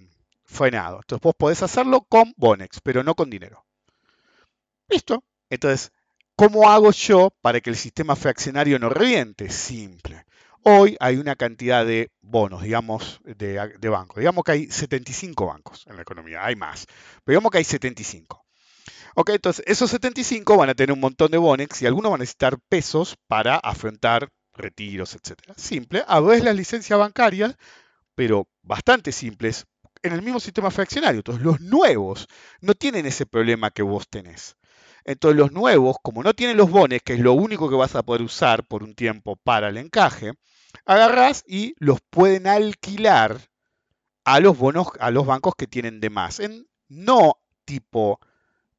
frenado. Entonces vos podés hacerlo con Bonex, pero no con dinero. Listo. Entonces, ¿cómo hago yo para que el sistema fraccionario no reviente? Simple. Hoy hay una cantidad de bonos, digamos, de, bancos. Digamos que hay 75 bancos en la economía, hay más. Pero digamos que hay 75. Ok, entonces esos 75 van a tener un montón de bonex y algunos van a necesitar pesos para afrontar retiros, etc. Simple, a veces las licencias bancarias, pero bastante simples, en el mismo sistema fraccionario. Entonces, los nuevos no tienen ese problema que vos tenés. Entonces, los nuevos, como no tienen los bones, que es lo único que vas a poder usar por un tiempo para el encaje, agarrás y los pueden alquilar a los bonos, a los bancos que tienen de más. En no tipo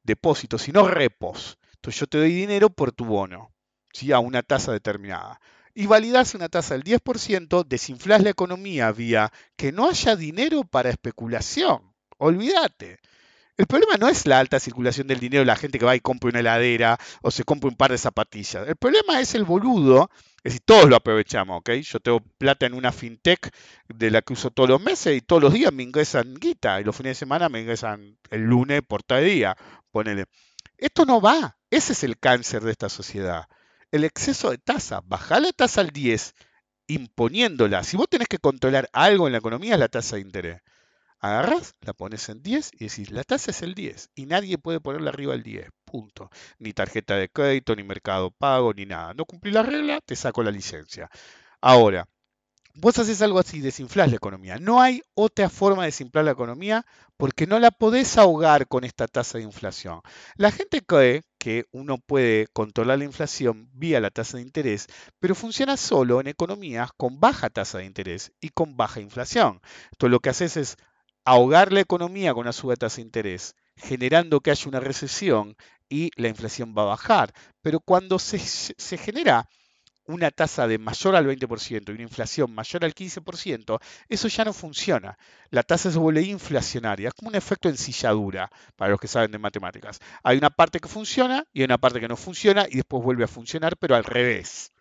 depósito, sino repos. Entonces, yo te doy dinero por tu bono, ¿sí? a una tasa determinada y validarse una tasa del 10%, desinflas la economía vía que no haya dinero para especulación. Olvídate. El problema no es la alta circulación del dinero, la gente que va y compra una heladera o se compra un par de zapatillas. El problema es el boludo, es decir, todos lo aprovechamos, ¿ok? Yo tengo plata en una fintech de la que uso todos los meses y todos los días me ingresan guita y los fines de semana me ingresan el lunes por tal día, ponele. Esto no va, ese es el cáncer de esta sociedad el exceso de tasa. Bajar la tasa al 10 imponiéndola. Si vos tenés que controlar algo en la economía es la tasa de interés. Agarrás, la pones en 10 y decís, la tasa es el 10 y nadie puede ponerla arriba del 10, punto. Ni tarjeta de crédito, ni mercado pago, ni nada. No cumplí la regla, te saco la licencia. Ahora, Vos haces algo así, desinflás la economía. No hay otra forma de desinflar la economía porque no la podés ahogar con esta tasa de inflación. La gente cree que uno puede controlar la inflación vía la tasa de interés, pero funciona solo en economías con baja tasa de interés y con baja inflación. Entonces lo que haces es ahogar la economía con una suba de tasa de interés, generando que haya una recesión y la inflación va a bajar. Pero cuando se, genera una tasa de mayor al 20% y una inflación mayor al 15%, eso ya no funciona. La tasa se vuelve inflacionaria. Es como un efecto ensilladura para los que saben de matemáticas. Hay una parte que funciona y hay una parte que no funciona y después vuelve a funcionar, pero al revés.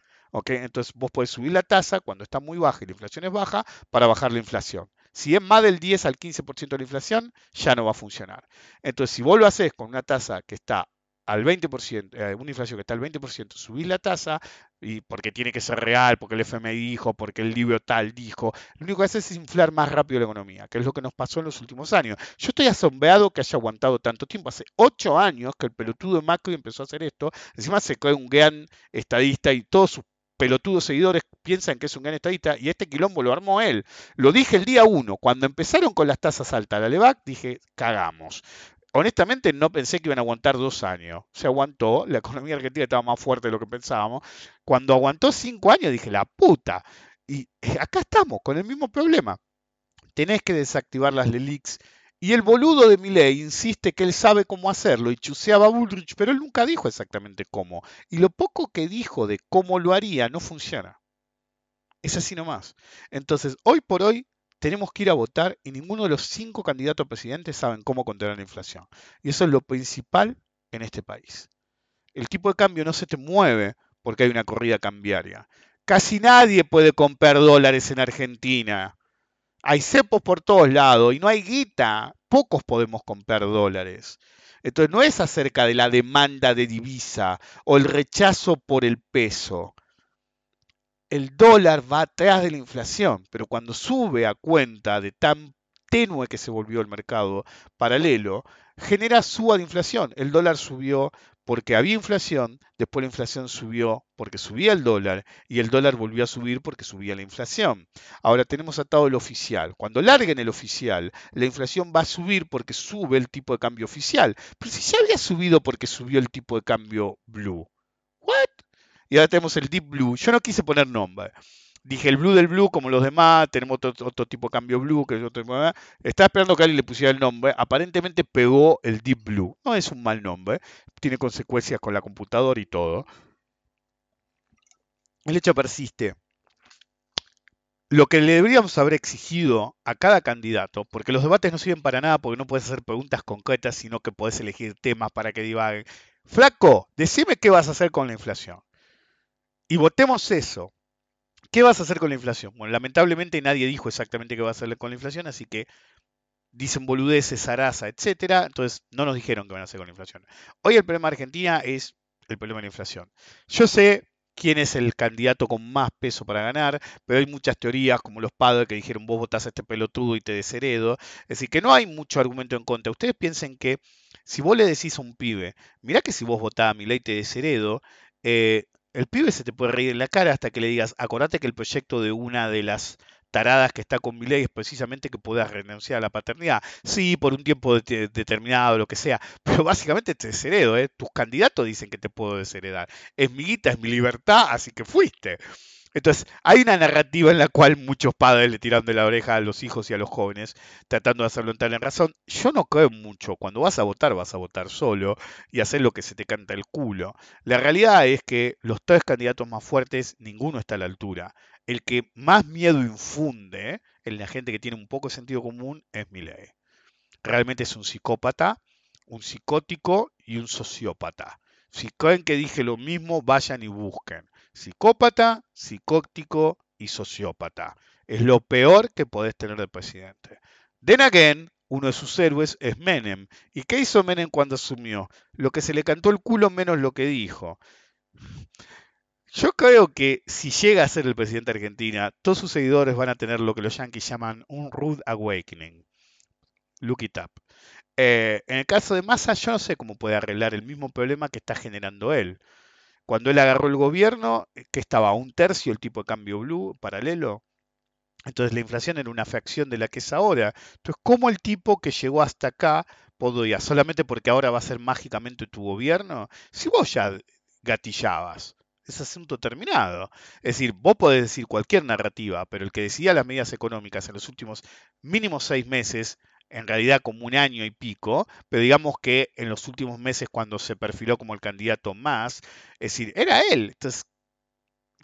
Entonces vos podés subir la tasa cuando está muy baja y la inflación es baja para bajar la inflación. Si es más del 10 al 15% de la inflación, ya no va a funcionar. Entonces, si vos lo haces con una tasa que está al 20%, eh, una inflación que está al 20%, subir la tasa, y porque tiene que ser real, porque el FMI dijo, porque el libro tal dijo, lo único que hace es inflar más rápido la economía, que es lo que nos pasó en los últimos años. Yo estoy asombrado que haya aguantado tanto tiempo. Hace ocho años que el pelotudo Macri empezó a hacer esto, encima se cae un gran estadista y todos sus pelotudos seguidores piensan que es un gran estadista y este quilombo lo armó él. Lo dije el día uno, cuando empezaron con las tasas altas, la LEVAC, dije, cagamos honestamente no pensé que iban a aguantar dos años. Se aguantó, la economía argentina estaba más fuerte de lo que pensábamos. Cuando aguantó cinco años dije, la puta. Y eh, acá estamos, con el mismo problema. Tenés que desactivar las LELIX. Y el boludo de Milei insiste que él sabe cómo hacerlo y chuseaba a Bullrich, pero él nunca dijo exactamente cómo. Y lo poco que dijo de cómo lo haría no funciona. Es así nomás. Entonces, hoy por hoy, tenemos que ir a votar y ninguno de los cinco candidatos a presidente saben cómo controlar la inflación. Y eso es lo principal en este país. El tipo de cambio no se te mueve porque hay una corrida cambiaria. Casi nadie puede comprar dólares en Argentina. Hay cepos por todos lados y no hay guita. Pocos podemos comprar dólares. Entonces no es acerca de la demanda de divisa o el rechazo por el peso el dólar va atrás de la inflación, pero cuando sube a cuenta de tan tenue que se volvió el mercado paralelo, genera suba de inflación. El dólar subió porque había inflación, después la inflación subió porque subía el dólar y el dólar volvió a subir porque subía la inflación. Ahora tenemos atado el oficial. Cuando larguen el oficial, la inflación va a subir porque sube el tipo de cambio oficial. Pero si ya había subido porque subió el tipo de cambio blue. ¿What? Y ahora tenemos el Deep Blue. Yo no quise poner nombre. Dije el Blue del Blue como los demás, tenemos otro, tipo de cambio Blue, que es otro Estaba esperando que alguien le pusiera el nombre. Aparentemente pegó el Deep Blue. No es un mal nombre. Tiene consecuencias con la computadora y todo. El hecho persiste. lo que le deberíamos haber exigido a cada candidato, porque los debates no sirven para nada porque no puedes hacer preguntas concretas, sino que puedes elegir temas para que divaguen. Flaco, decime qué vas a hacer con la inflación. Y votemos eso. ¿Qué vas a hacer con la inflación? Bueno, lamentablemente nadie dijo exactamente qué va a hacer con la inflación, así que dicen boludeces, zaraza, etcétera. Entonces no nos dijeron qué van a hacer con la inflación. Hoy el problema de Argentina es el problema de la inflación. Yo sé quién es el candidato con más peso para ganar, pero hay muchas teorías, como los padres que dijeron vos votás a este pelotudo y te desheredo. Es decir, que no hay mucho argumento en contra. Ustedes piensen que si vos le decís a un pibe, mirá que si vos votás a mi ley te desheredo, eh, el pibe se te puede reír en la cara hasta que le digas, acordate que el proyecto de una de las taradas que está con mi ley es precisamente que puedas renunciar a la paternidad. Sí, por un tiempo de- determinado, lo que sea, pero básicamente te desheredo, ¿eh? Tus candidatos dicen que te puedo desheredar. Es mi guita, es mi libertad, así que fuiste. Entonces, hay una narrativa en la cual muchos padres le tiran de la oreja a los hijos y a los jóvenes, tratando de hacerlo entrar en razón. Yo no creo mucho. Cuando vas a votar, vas a votar solo y hacer lo que se te canta el culo. La realidad es que los tres candidatos más fuertes, ninguno está a la altura. El que más miedo infunde en la gente que tiene un poco de sentido común es Milei. Realmente es un psicópata, un psicótico y un sociópata. Si creen que dije lo mismo, vayan y busquen. Psicópata, psicótico y sociópata. Es lo peor que podés tener de presidente. Then again, uno de sus héroes es Menem. ¿Y qué hizo Menem cuando asumió? Lo que se le cantó el culo menos lo que dijo. Yo creo que si llega a ser el presidente de Argentina, todos sus seguidores van a tener lo que los yankees llaman un rude awakening. Look it up. Eh, en el caso de Massa, yo no sé cómo puede arreglar el mismo problema que está generando él. Cuando él agarró el gobierno, eh, que estaba a un tercio el tipo de cambio blue paralelo, entonces la inflación era una fracción de la que es ahora. Entonces, ¿cómo el tipo que llegó hasta acá podía, solamente porque ahora va a ser mágicamente tu gobierno? Si vos ya gatillabas, es asunto terminado. Es decir, vos podés decir cualquier narrativa, pero el que decidía las medidas económicas en los últimos mínimos seis meses, en realidad como un año y pico, pero digamos que en los últimos meses cuando se perfiló como el candidato más, es decir, era él. Entonces,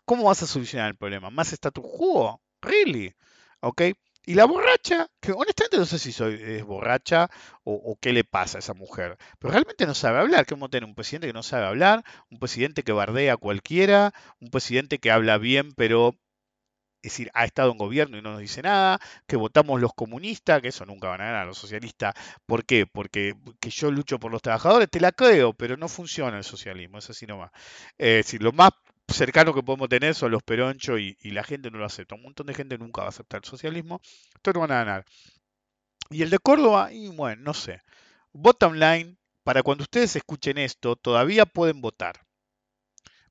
¿cómo vas a solucionar el problema? ¿Más status quo? ¿Really? ¿Ok? Y la borracha, que honestamente no sé si soy, es borracha o, o qué le pasa a esa mujer, pero realmente no sabe hablar. ¿Cómo tener un presidente que no sabe hablar? Un presidente que bardea a cualquiera, un presidente que habla bien, pero es decir, ha estado en gobierno y no nos dice nada, que votamos los comunistas, que eso nunca van a ganar los socialistas. ¿Por qué? Porque que yo lucho por los trabajadores, te la creo, pero no funciona el socialismo, es así nomás. Eh, Es decir, lo más cercano que podemos tener son los peronchos y, y la gente no lo acepta. Un montón de gente nunca va a aceptar el socialismo, entonces no van a ganar. Y el de Córdoba, y bueno, no sé. Bottom line, para cuando ustedes escuchen esto, todavía pueden votar.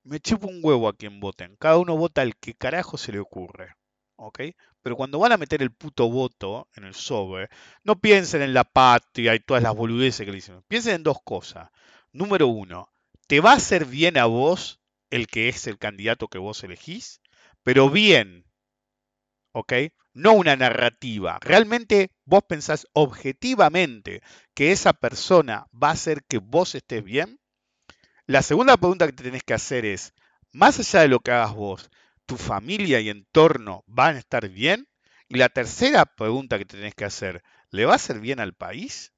Me chupo un huevo a quien voten. Cada uno vota al que carajo se le ocurre. ¿Ok? Pero cuando van a meter el puto voto en el sobre, no piensen en la patria y todas las boludeces que le dicen. Piensen en dos cosas. Número uno, ¿te va a hacer bien a vos el que es el candidato que vos elegís? Pero bien. ¿Ok? No una narrativa. Realmente vos pensás objetivamente que esa persona va a hacer que vos estés bien. La segunda pregunta que te tenés que hacer es, más allá de lo que hagas vos, ¿tu familia y entorno van a estar bien? Y la tercera pregunta que te tenés que hacer, ¿le va a hacer bien al país?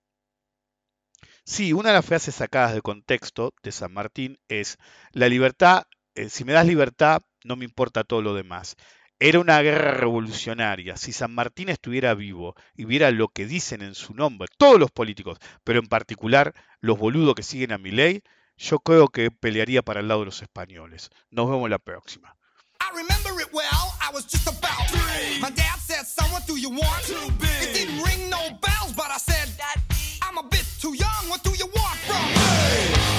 Sí, una de las frases sacadas de contexto de San Martín es, la libertad, eh, si me das libertad, no me importa todo lo demás. Era una guerra revolucionaria. Si San Martín estuviera vivo y viera lo que dicen en su nombre, todos los políticos, pero en particular los boludos que siguen a mi ley, yo creo que pelearía para el lado de los españoles. Nos vemos la próxima. I remember it well. I was just about three. My dad said, "Son, what do you want?" Too big. It didn't ring no bells, but I said, "I'm a bit too young. What do you want from me?"